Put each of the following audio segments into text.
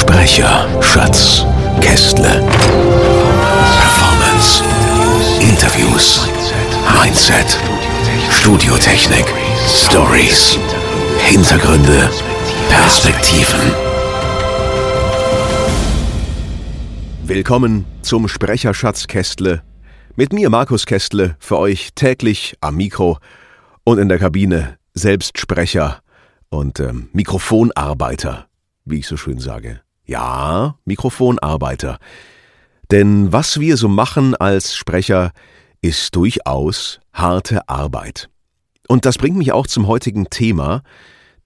Sprecher, Schatz, Kästle. Performance, Interviews, Mindset, Studiotechnik, Stories, Hintergründe, Perspektiven. Willkommen zum Sprecherschatz Kästle. Mit mir Markus Kästle, für euch täglich am Mikro und in der Kabine Selbstsprecher und ähm, Mikrofonarbeiter, wie ich so schön sage. Ja, Mikrofonarbeiter. Denn was wir so machen als Sprecher, ist durchaus harte Arbeit. Und das bringt mich auch zum heutigen Thema,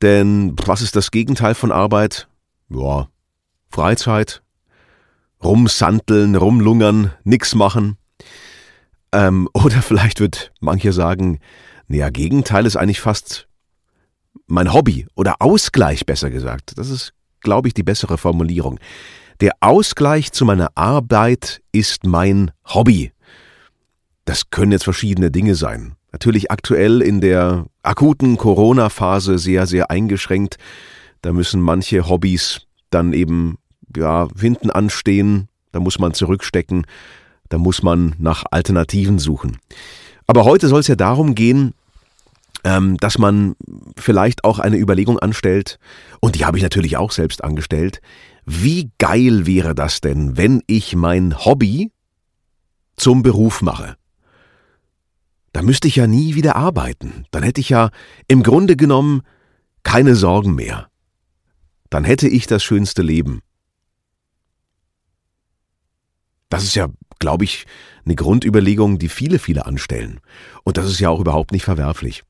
denn was ist das Gegenteil von Arbeit? Ja, Freizeit, rumsanteln, rumlungern, nix machen. Ähm, oder vielleicht wird manche sagen, naja, Gegenteil ist eigentlich fast mein Hobby oder Ausgleich besser gesagt. Das ist, glaube ich, die bessere Formulierung. Der Ausgleich zu meiner Arbeit ist mein Hobby. Das können jetzt verschiedene Dinge sein. Natürlich aktuell in der akuten Corona-Phase sehr, sehr eingeschränkt. Da müssen manche Hobbys dann eben, ja, hinten anstehen. Da muss man zurückstecken. Da muss man nach Alternativen suchen. Aber heute soll es ja darum gehen, ähm, dass man vielleicht auch eine Überlegung anstellt, und die habe ich natürlich auch selbst angestellt, wie geil wäre das denn, wenn ich mein Hobby zum Beruf mache? Da müsste ich ja nie wieder arbeiten. Dann hätte ich ja im Grunde genommen keine Sorgen mehr. Dann hätte ich das schönste Leben. Das ist ja, glaube ich, eine Grundüberlegung, die viele, viele anstellen. Und das ist ja auch überhaupt nicht verwerflich.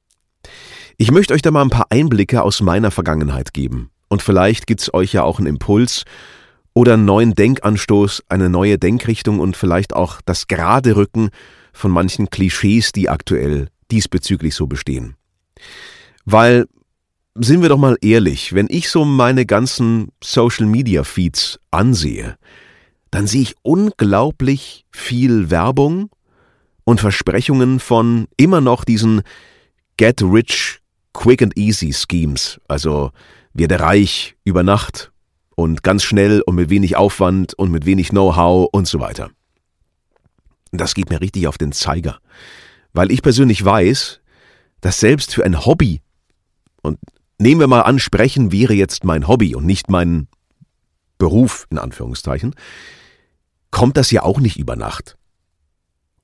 Ich möchte euch da mal ein paar Einblicke aus meiner Vergangenheit geben. Und vielleicht gibt's euch ja auch einen Impuls oder einen neuen Denkanstoß, eine neue Denkrichtung und vielleicht auch das gerade Rücken von manchen Klischees, die aktuell diesbezüglich so bestehen. Weil, sind wir doch mal ehrlich, wenn ich so meine ganzen Social Media Feeds ansehe, dann sehe ich unglaublich viel Werbung und Versprechungen von immer noch diesen Get Rich Quick and Easy Schemes, also werde reich über Nacht und ganz schnell und mit wenig Aufwand und mit wenig Know-how und so weiter. Das geht mir richtig auf den Zeiger, weil ich persönlich weiß, dass selbst für ein Hobby, und nehmen wir mal an, sprechen wäre jetzt mein Hobby und nicht mein Beruf in Anführungszeichen, kommt das ja auch nicht über Nacht.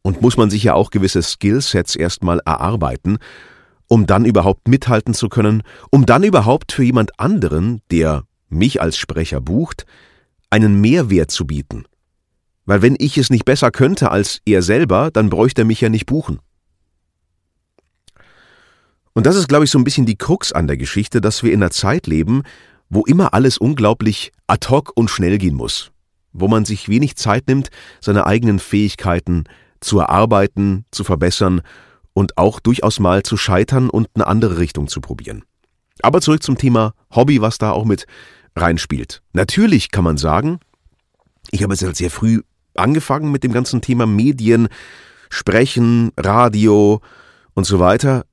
Und muss man sich ja auch gewisse Skillsets erstmal erarbeiten, um dann überhaupt mithalten zu können, um dann überhaupt für jemand anderen, der mich als Sprecher bucht, einen Mehrwert zu bieten. Weil wenn ich es nicht besser könnte als er selber, dann bräuchte er mich ja nicht buchen. Und das ist, glaube ich, so ein bisschen die Krux an der Geschichte, dass wir in einer Zeit leben, wo immer alles unglaublich ad hoc und schnell gehen muss. Wo man sich wenig Zeit nimmt, seine eigenen Fähigkeiten zu erarbeiten, zu verbessern und auch durchaus mal zu scheitern und eine andere Richtung zu probieren. Aber zurück zum Thema Hobby, was da auch mit reinspielt. Natürlich kann man sagen, ich habe jetzt sehr früh angefangen mit dem ganzen Thema Medien, Sprechen, Radio und so weiter.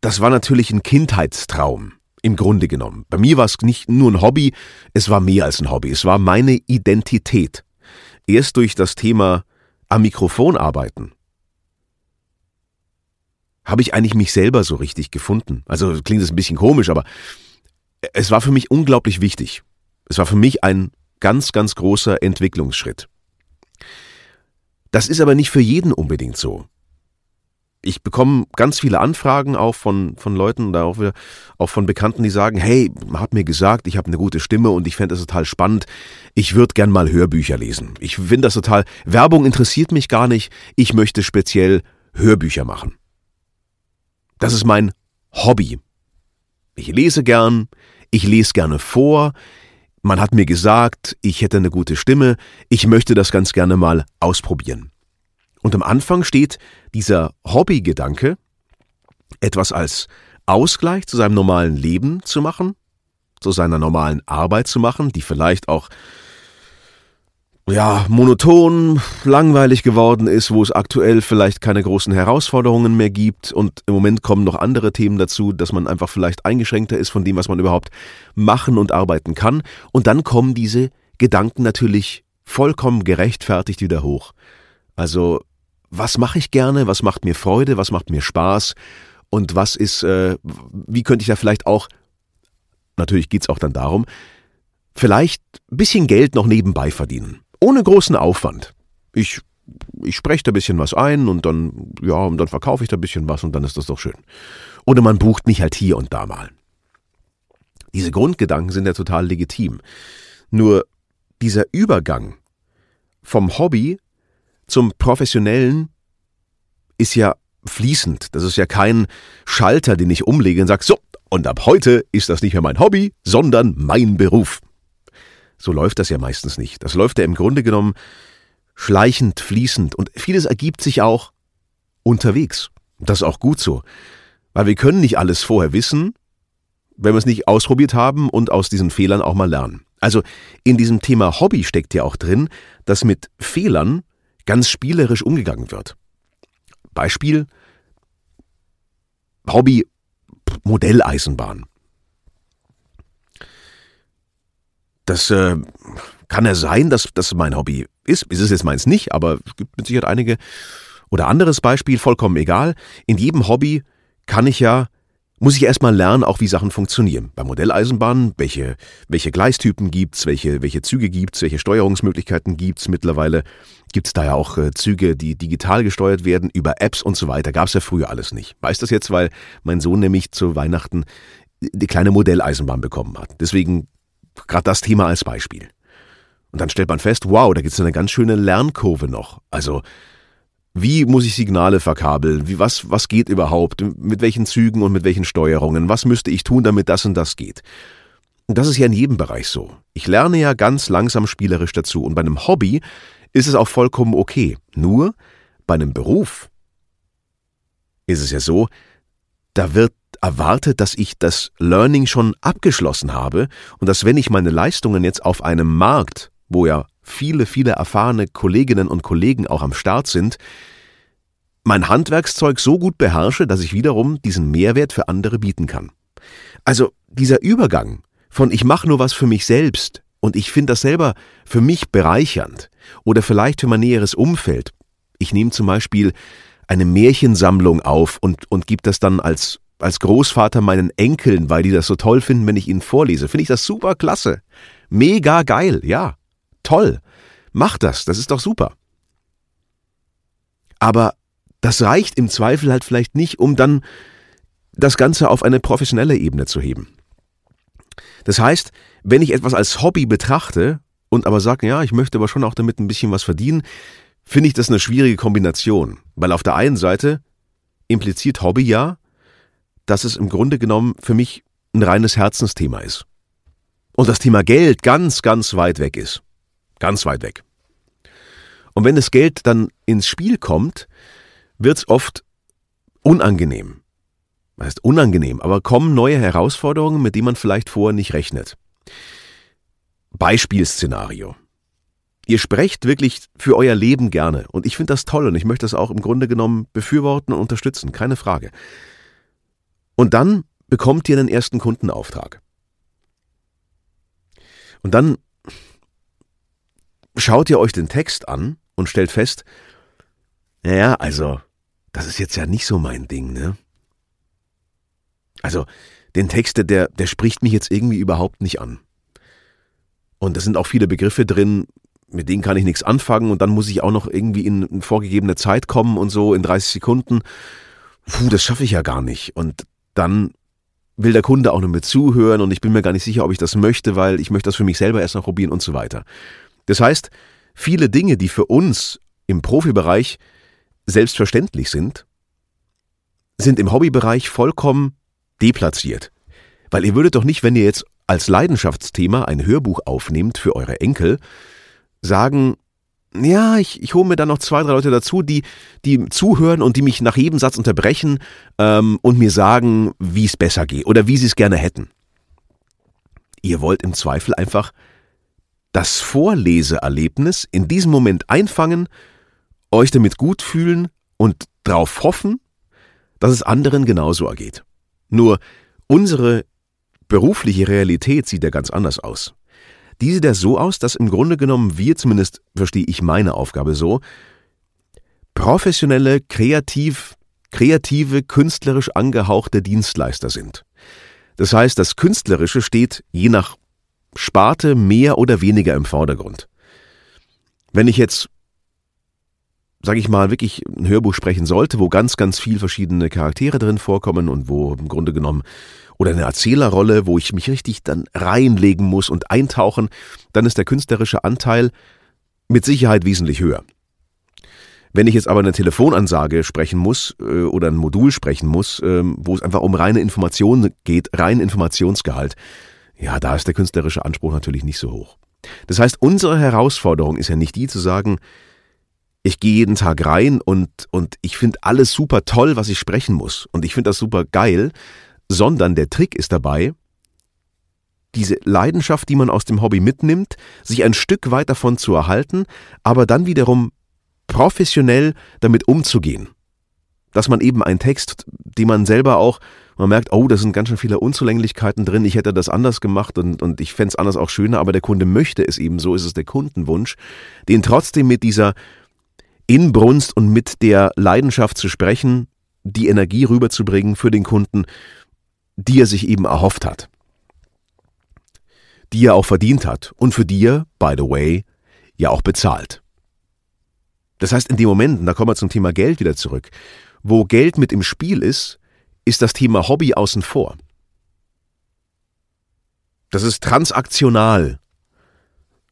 Das war natürlich ein Kindheitstraum, im Grunde genommen. Bei mir war es nicht nur ein Hobby, es war mehr als ein Hobby, es war meine Identität. Erst durch das Thema am Mikrofon arbeiten habe ich eigentlich mich selber so richtig gefunden. Also klingt das ein bisschen komisch, aber es war für mich unglaublich wichtig. Es war für mich ein ganz, ganz großer Entwicklungsschritt. Das ist aber nicht für jeden unbedingt so. Ich bekomme ganz viele Anfragen auch von, von Leuten oder auch, wieder, auch von Bekannten, die sagen, hey, man hat mir gesagt, ich habe eine gute Stimme und ich fände das total spannend. Ich würde gern mal Hörbücher lesen. Ich finde das total, Werbung interessiert mich gar nicht. Ich möchte speziell Hörbücher machen. Das ist mein Hobby. Ich lese gern, ich lese gerne vor, man hat mir gesagt, ich hätte eine gute Stimme, ich möchte das ganz gerne mal ausprobieren. Und am Anfang steht dieser Hobbygedanke, etwas als Ausgleich zu seinem normalen Leben zu machen, zu seiner normalen Arbeit zu machen, die vielleicht auch ja, monoton, langweilig geworden ist, wo es aktuell vielleicht keine großen Herausforderungen mehr gibt. Und im Moment kommen noch andere Themen dazu, dass man einfach vielleicht eingeschränkter ist von dem, was man überhaupt machen und arbeiten kann. Und dann kommen diese Gedanken natürlich vollkommen gerechtfertigt wieder hoch. Also, was mache ich gerne, was macht mir Freude, was macht mir Spaß? Und was ist, äh, wie könnte ich da vielleicht auch, natürlich geht's auch dann darum, vielleicht ein bisschen Geld noch nebenbei verdienen ohne großen Aufwand. Ich, ich spreche da ein bisschen was ein und dann, ja, und dann verkaufe ich da ein bisschen was und dann ist das doch schön. Oder man bucht mich halt hier und da mal. Diese Grundgedanken sind ja total legitim. Nur dieser Übergang vom Hobby zum Professionellen ist ja fließend. Das ist ja kein Schalter, den ich umlege und sage, so, und ab heute ist das nicht mehr mein Hobby, sondern mein Beruf. So läuft das ja meistens nicht. Das läuft ja im Grunde genommen schleichend, fließend und vieles ergibt sich auch unterwegs. Das ist auch gut so. Weil wir können nicht alles vorher wissen, wenn wir es nicht ausprobiert haben und aus diesen Fehlern auch mal lernen. Also in diesem Thema Hobby steckt ja auch drin, dass mit Fehlern ganz spielerisch umgegangen wird. Beispiel Hobby Modelleisenbahn. Das äh, kann ja sein, dass das mein Hobby ist. Ist es jetzt meins nicht, aber es gibt mit Sicherheit einige. Oder anderes Beispiel, vollkommen egal. In jedem Hobby kann ich ja, muss ich erstmal lernen, auch wie Sachen funktionieren. Bei Modelleisenbahnen, welche, welche Gleistypen gibt's, welche, welche Züge gibt's, welche Steuerungsmöglichkeiten gibt's. Mittlerweile gibt's da ja auch äh, Züge, die digital gesteuert werden, über Apps und so weiter. Gab's ja früher alles nicht. Weiß das jetzt, weil mein Sohn nämlich zu Weihnachten die kleine Modelleisenbahn bekommen hat. Deswegen Gerade das Thema als Beispiel. Und dann stellt man fest, wow, da gibt es eine ganz schöne Lernkurve noch. Also, wie muss ich Signale verkabeln? Wie, was, was geht überhaupt? Mit welchen Zügen und mit welchen Steuerungen? Was müsste ich tun, damit das und das geht? Und das ist ja in jedem Bereich so. Ich lerne ja ganz langsam spielerisch dazu. Und bei einem Hobby ist es auch vollkommen okay. Nur bei einem Beruf ist es ja so, da wird erwartet, dass ich das Learning schon abgeschlossen habe und dass wenn ich meine Leistungen jetzt auf einem Markt, wo ja viele, viele erfahrene Kolleginnen und Kollegen auch am Start sind, mein Handwerkszeug so gut beherrsche, dass ich wiederum diesen Mehrwert für andere bieten kann. Also dieser Übergang von ich mache nur was für mich selbst und ich finde das selber für mich bereichernd oder vielleicht für mein näheres Umfeld. Ich nehme zum Beispiel eine Märchensammlung auf und, und gebe das dann als als Großvater meinen Enkeln, weil die das so toll finden, wenn ich ihnen vorlese. Finde ich das super klasse. Mega geil, ja. Toll. Mach das, das ist doch super. Aber das reicht im Zweifel halt vielleicht nicht, um dann das Ganze auf eine professionelle Ebene zu heben. Das heißt, wenn ich etwas als Hobby betrachte und aber sage, ja, ich möchte aber schon auch damit ein bisschen was verdienen, finde ich das eine schwierige Kombination. Weil auf der einen Seite impliziert Hobby ja, dass es im Grunde genommen für mich ein reines Herzensthema ist. Und das Thema Geld ganz, ganz weit weg ist. Ganz weit weg. Und wenn das Geld dann ins Spiel kommt, wird es oft unangenehm. Das heißt unangenehm, aber kommen neue Herausforderungen, mit denen man vielleicht vorher nicht rechnet. Beispielszenario. Ihr sprecht wirklich für euer Leben gerne und ich finde das toll und ich möchte das auch im Grunde genommen befürworten und unterstützen, keine Frage. Und dann bekommt ihr einen ersten Kundenauftrag. Und dann schaut ihr euch den Text an und stellt fest, naja, also, das ist jetzt ja nicht so mein Ding, ne? Also, den Text, der, der spricht mich jetzt irgendwie überhaupt nicht an. Und da sind auch viele Begriffe drin, mit denen kann ich nichts anfangen und dann muss ich auch noch irgendwie in, vorgegebene Zeit kommen und so in 30 Sekunden. Puh, das schaffe ich ja gar nicht. Und dann will der Kunde auch nur mit zuhören und ich bin mir gar nicht sicher, ob ich das möchte, weil ich möchte das für mich selber erst noch probieren und so weiter. Das heißt, viele Dinge, die für uns im Profibereich selbstverständlich sind, sind im Hobbybereich vollkommen deplatziert. Weil ihr würdet doch nicht, wenn ihr jetzt als Leidenschaftsthema ein Hörbuch aufnehmt für eure Enkel, sagen, ja, ich, ich hole mir dann noch zwei, drei Leute dazu, die, die zuhören und die mich nach jedem Satz unterbrechen ähm, und mir sagen, wie es besser geht oder wie sie es gerne hätten. Ihr wollt im Zweifel einfach das Vorleseerlebnis in diesem Moment einfangen, euch damit gut fühlen und darauf hoffen, dass es anderen genauso ergeht. Nur unsere berufliche Realität sieht ja ganz anders aus. Die sieht ja so aus, dass im Grunde genommen wir, zumindest verstehe ich meine Aufgabe so, professionelle, kreativ, kreative, künstlerisch angehauchte Dienstleister sind. Das heißt, das Künstlerische steht je nach Sparte mehr oder weniger im Vordergrund. Wenn ich jetzt, sage ich mal, wirklich ein Hörbuch sprechen sollte, wo ganz, ganz viel verschiedene Charaktere drin vorkommen und wo im Grunde genommen oder eine Erzählerrolle, wo ich mich richtig dann reinlegen muss und eintauchen, dann ist der künstlerische Anteil mit Sicherheit wesentlich höher. Wenn ich jetzt aber eine Telefonansage sprechen muss äh, oder ein Modul sprechen muss, äh, wo es einfach um reine Informationen geht, rein Informationsgehalt, ja, da ist der künstlerische Anspruch natürlich nicht so hoch. Das heißt, unsere Herausforderung ist ja nicht die zu sagen, ich gehe jeden Tag rein und, und ich finde alles super toll, was ich sprechen muss. Und ich finde das super geil, sondern der Trick ist dabei, diese Leidenschaft, die man aus dem Hobby mitnimmt, sich ein Stück weit davon zu erhalten, aber dann wiederum professionell damit umzugehen. Dass man eben einen Text, den man selber auch, man merkt, oh, da sind ganz schön viele Unzulänglichkeiten drin, ich hätte das anders gemacht und, und ich fände es anders auch schöner, aber der Kunde möchte es eben, so ist es der Kundenwunsch, den trotzdem mit dieser Inbrunst und mit der Leidenschaft zu sprechen, die Energie rüberzubringen für den Kunden, die er sich eben erhofft hat, die er auch verdient hat und für die er, by the way, ja auch bezahlt. Das heißt, in den Momenten, da kommen wir zum Thema Geld wieder zurück, wo Geld mit im Spiel ist, ist das Thema Hobby außen vor. Das ist transaktional.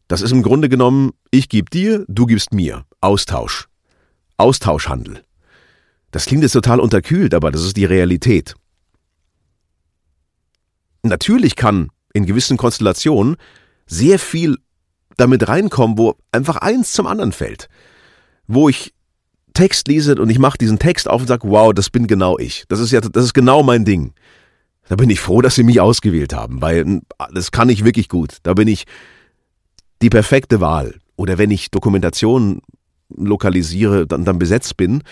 Das ist im Grunde genommen, ich gebe dir, du gibst mir. Austausch. Austauschhandel. Das klingt jetzt total unterkühlt, aber das ist die Realität. Natürlich kann in gewissen Konstellationen sehr viel damit reinkommen, wo einfach eins zum anderen fällt. Wo ich Text lese und ich mache diesen Text auf und sage, wow, das bin genau ich. Das ist ja, das ist genau mein Ding. Da bin ich froh, dass sie mich ausgewählt haben, weil das kann ich wirklich gut. Da bin ich die perfekte Wahl. Oder wenn ich Dokumentation lokalisiere, dann, dann besetzt bin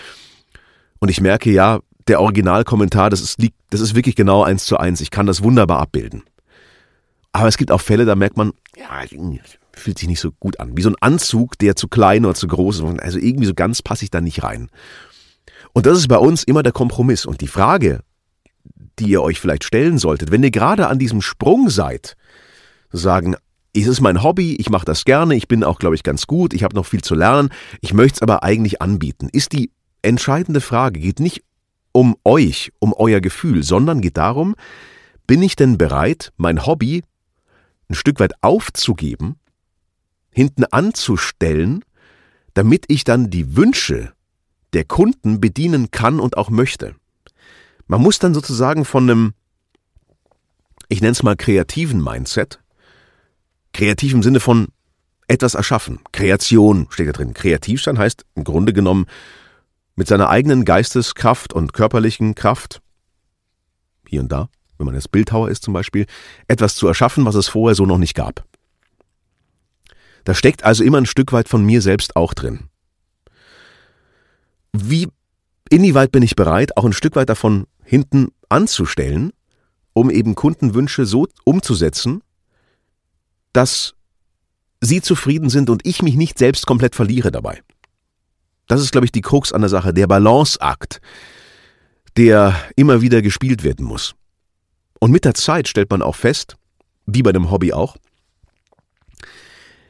und ich merke, ja, der Originalkommentar, das ist, das ist wirklich genau eins zu eins. Ich kann das wunderbar abbilden. Aber es gibt auch Fälle, da merkt man, ja, fühlt sich nicht so gut an. Wie so ein Anzug, der zu klein oder zu groß ist. Also irgendwie so ganz passe ich da nicht rein. Und das ist bei uns immer der Kompromiss. Und die Frage, die ihr euch vielleicht stellen solltet, wenn ihr gerade an diesem Sprung seid, sagen, es ist mein Hobby, ich mache das gerne, ich bin auch, glaube ich, ganz gut, ich habe noch viel zu lernen, ich möchte es aber eigentlich anbieten. Ist die entscheidende Frage, geht nicht um euch, um euer Gefühl, sondern geht darum, bin ich denn bereit, mein Hobby ein Stück weit aufzugeben, hinten anzustellen, damit ich dann die Wünsche der Kunden bedienen kann und auch möchte. Man muss dann sozusagen von einem, ich nenne es mal kreativen Mindset, kreativ im Sinne von etwas erschaffen. Kreation steht da drin. Kreativ sein heißt im Grunde genommen mit seiner eigenen Geisteskraft und körperlichen Kraft, hier und da, wenn man jetzt Bildhauer ist zum Beispiel, etwas zu erschaffen, was es vorher so noch nicht gab. Da steckt also immer ein Stück weit von mir selbst auch drin. Wie, inwieweit bin ich bereit, auch ein Stück weit davon hinten anzustellen, um eben Kundenwünsche so umzusetzen, dass sie zufrieden sind und ich mich nicht selbst komplett verliere dabei. Das ist, glaube ich, die Krux an der Sache, der Balanceakt, der immer wieder gespielt werden muss. Und mit der Zeit stellt man auch fest, wie bei dem Hobby auch,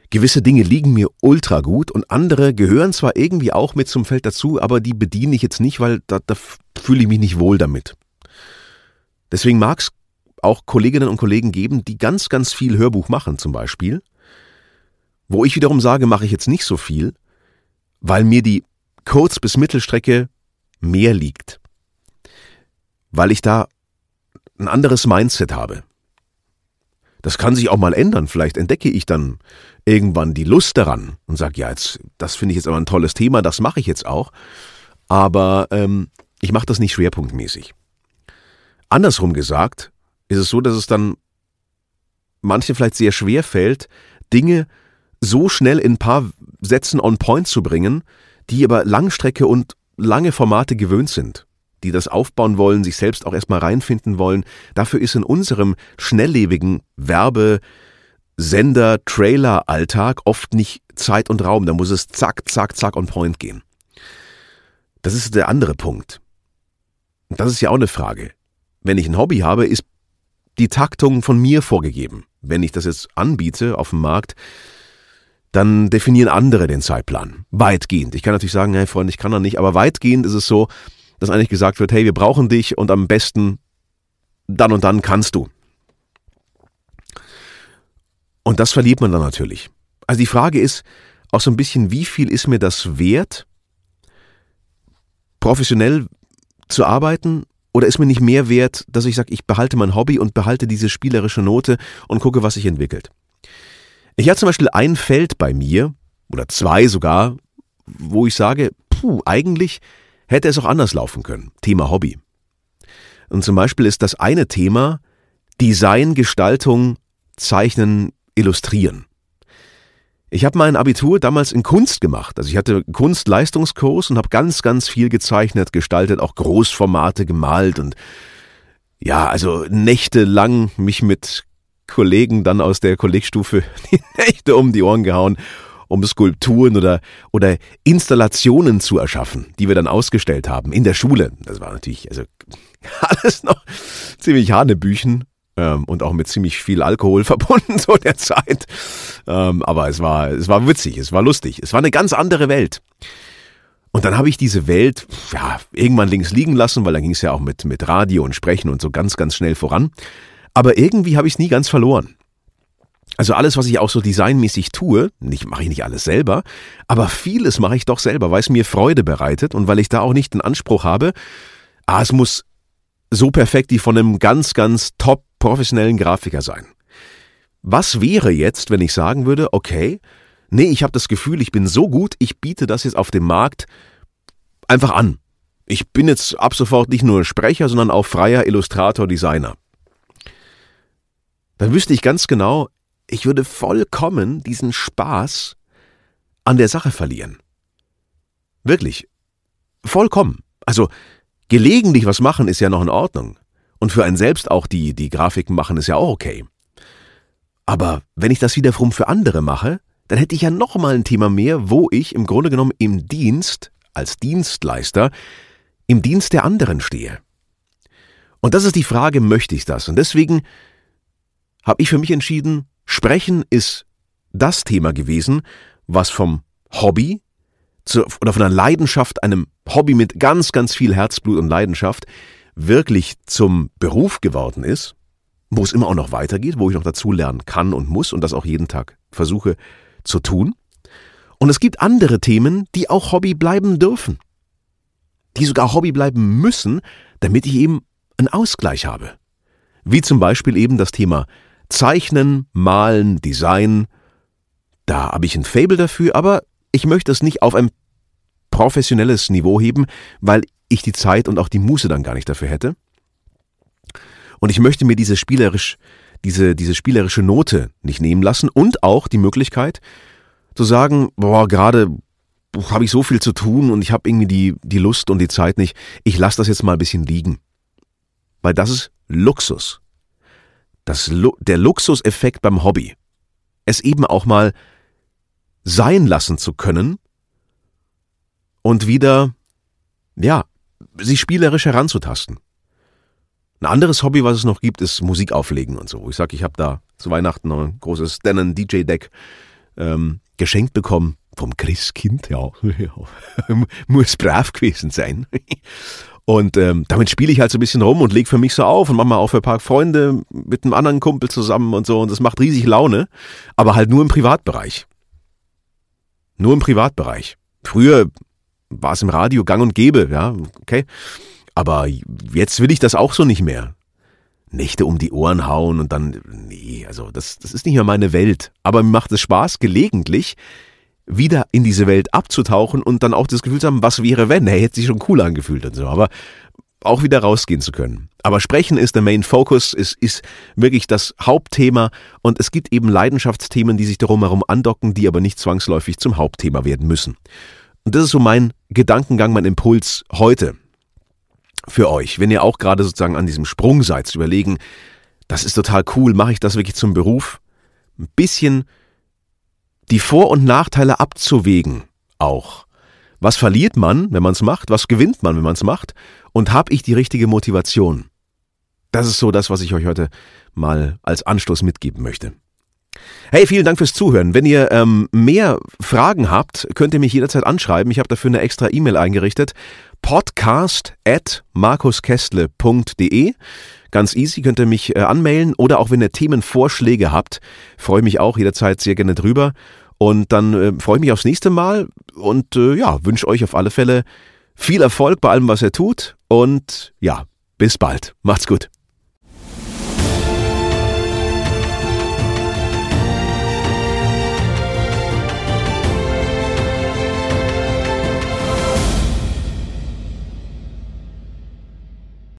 gewisse Dinge liegen mir ultra gut und andere gehören zwar irgendwie auch mit zum Feld dazu, aber die bediene ich jetzt nicht, weil da, da fühle ich mich nicht wohl damit. Deswegen mag es auch Kolleginnen und Kollegen geben, die ganz, ganz viel Hörbuch machen zum Beispiel, wo ich wiederum sage, mache ich jetzt nicht so viel, weil mir die Kurz- bis Mittelstrecke mehr liegt. Weil ich da ein anderes Mindset habe. Das kann sich auch mal ändern. Vielleicht entdecke ich dann irgendwann die Lust daran und sage, ja, jetzt, das finde ich jetzt aber ein tolles Thema, das mache ich jetzt auch. Aber ähm, ich mache das nicht schwerpunktmäßig. Andersrum gesagt, ist es so, dass es dann manchen vielleicht sehr schwer fällt, Dinge so schnell in ein paar Sätzen on point zu bringen, die aber Langstrecke und lange Formate gewöhnt sind, die das aufbauen wollen, sich selbst auch erstmal reinfinden wollen. Dafür ist in unserem schnelllebigen Werbe, Sender, Trailer, Alltag oft nicht Zeit und Raum. Da muss es zack, zack, zack on point gehen. Das ist der andere Punkt. Das ist ja auch eine Frage. Wenn ich ein Hobby habe, ist die Taktung von mir vorgegeben. Wenn ich das jetzt anbiete auf dem Markt, dann definieren andere den Zeitplan. Weitgehend. Ich kann natürlich sagen, hey Freund, ich kann da nicht, aber weitgehend ist es so, dass eigentlich gesagt wird, hey, wir brauchen dich und am besten dann und dann kannst du. Und das verliert man dann natürlich. Also die Frage ist auch so ein bisschen, wie viel ist mir das wert, professionell zu arbeiten oder ist mir nicht mehr wert, dass ich sage, ich behalte mein Hobby und behalte diese spielerische Note und gucke, was sich entwickelt. Ich habe zum Beispiel ein Feld bei mir, oder zwei sogar, wo ich sage, puh, eigentlich hätte es auch anders laufen können. Thema Hobby. Und zum Beispiel ist das eine Thema Design, Gestaltung, Zeichnen, Illustrieren. Ich habe mein Abitur damals in Kunst gemacht. Also ich hatte Kunstleistungskurs und habe ganz, ganz viel gezeichnet, gestaltet, auch Großformate gemalt und ja, also nächtelang mich mit Kollegen dann aus der Kollegstufe die Nächte um die Ohren gehauen, um Skulpturen oder, oder Installationen zu erschaffen, die wir dann ausgestellt haben in der Schule. Das war natürlich, also alles noch ziemlich Hanebüchen ähm, und auch mit ziemlich viel Alkohol verbunden zu der Zeit. Ähm, aber es war, es war witzig, es war lustig, es war eine ganz andere Welt. Und dann habe ich diese Welt ja, irgendwann links liegen lassen, weil dann ging es ja auch mit, mit Radio und Sprechen und so ganz, ganz schnell voran. Aber irgendwie habe ich es nie ganz verloren. Also alles, was ich auch so designmäßig tue, nicht mache ich nicht alles selber, aber vieles mache ich doch selber, weil es mir Freude bereitet und weil ich da auch nicht den Anspruch habe, ah, es muss so perfekt wie von einem ganz, ganz top professionellen Grafiker sein. Was wäre jetzt, wenn ich sagen würde, okay, nee, ich habe das Gefühl, ich bin so gut, ich biete das jetzt auf dem Markt einfach an. Ich bin jetzt ab sofort nicht nur Sprecher, sondern auch freier Illustrator, Designer. Dann wüsste ich ganz genau, ich würde vollkommen diesen Spaß an der Sache verlieren. Wirklich. Vollkommen. Also, gelegentlich was machen ist ja noch in Ordnung. Und für einen selbst auch die, die Grafiken machen ist ja auch okay. Aber wenn ich das wiederum für andere mache, dann hätte ich ja noch mal ein Thema mehr, wo ich im Grunde genommen im Dienst, als Dienstleister, im Dienst der anderen stehe. Und das ist die Frage, möchte ich das? Und deswegen habe ich für mich entschieden, Sprechen ist das Thema gewesen, was vom Hobby zu, oder von einer Leidenschaft, einem Hobby mit ganz, ganz viel Herzblut und Leidenschaft, wirklich zum Beruf geworden ist, wo es immer auch noch weitergeht, wo ich noch dazu lernen kann und muss und das auch jeden Tag versuche zu tun. Und es gibt andere Themen, die auch Hobby bleiben dürfen. Die sogar Hobby bleiben müssen, damit ich eben einen Ausgleich habe. Wie zum Beispiel eben das Thema Zeichnen, Malen, Design. Da habe ich ein Fable dafür, aber ich möchte es nicht auf ein professionelles Niveau heben, weil ich die Zeit und auch die Muße dann gar nicht dafür hätte. Und ich möchte mir diese spielerisch, diese, diese spielerische Note nicht nehmen lassen und auch die Möglichkeit zu sagen, boah, gerade habe ich so viel zu tun und ich habe irgendwie die, die Lust und die Zeit nicht. Ich lasse das jetzt mal ein bisschen liegen. Weil das ist Luxus. Das, der Luxuseffekt beim Hobby. Es eben auch mal sein lassen zu können und wieder, ja, sich spielerisch heranzutasten. Ein anderes Hobby, was es noch gibt, ist Musik auflegen und so. Ich sag, ich habe da zu Weihnachten noch ein großes Denon DJ Deck ähm, geschenkt bekommen vom Christkind. Ja, muss brav gewesen sein. Und ähm, damit spiele ich halt so ein bisschen rum und lege für mich so auf und mache mal auch für ein paar Freunde mit einem anderen Kumpel zusammen und so. Und das macht riesig Laune, aber halt nur im Privatbereich. Nur im Privatbereich. Früher war es im Radio gang und gäbe, ja, okay. Aber jetzt will ich das auch so nicht mehr. Nächte um die Ohren hauen und dann, nee, also das, das ist nicht mehr meine Welt. Aber mir macht es Spaß, gelegentlich wieder in diese Welt abzutauchen und dann auch das Gefühl zu haben, was wäre wenn? Hey, hätte sich schon cool angefühlt und so. Aber auch wieder rausgehen zu können. Aber Sprechen ist der Main Focus, ist, ist wirklich das Hauptthema und es gibt eben Leidenschaftsthemen, die sich darum herum andocken, die aber nicht zwangsläufig zum Hauptthema werden müssen. Und das ist so mein Gedankengang, mein Impuls heute für euch. Wenn ihr auch gerade sozusagen an diesem Sprung seid, zu überlegen, das ist total cool, mache ich das wirklich zum Beruf? Ein bisschen die Vor- und Nachteile abzuwägen auch. Was verliert man, wenn man es macht? Was gewinnt man, wenn man es macht? Und habe ich die richtige Motivation? Das ist so das, was ich euch heute mal als Anstoß mitgeben möchte. Hey, vielen Dank fürs Zuhören. Wenn ihr ähm, mehr Fragen habt, könnt ihr mich jederzeit anschreiben. Ich habe dafür eine extra E-Mail eingerichtet. Podcast at markuskestle.de. Ganz easy, könnt ihr mich äh, anmelden oder auch wenn ihr Themenvorschläge habt, freue ich mich auch jederzeit sehr gerne drüber. Und dann äh, freue ich mich aufs nächste Mal und äh, ja, wünsche euch auf alle Fälle viel Erfolg bei allem, was ihr tut. Und ja, bis bald. Macht's gut.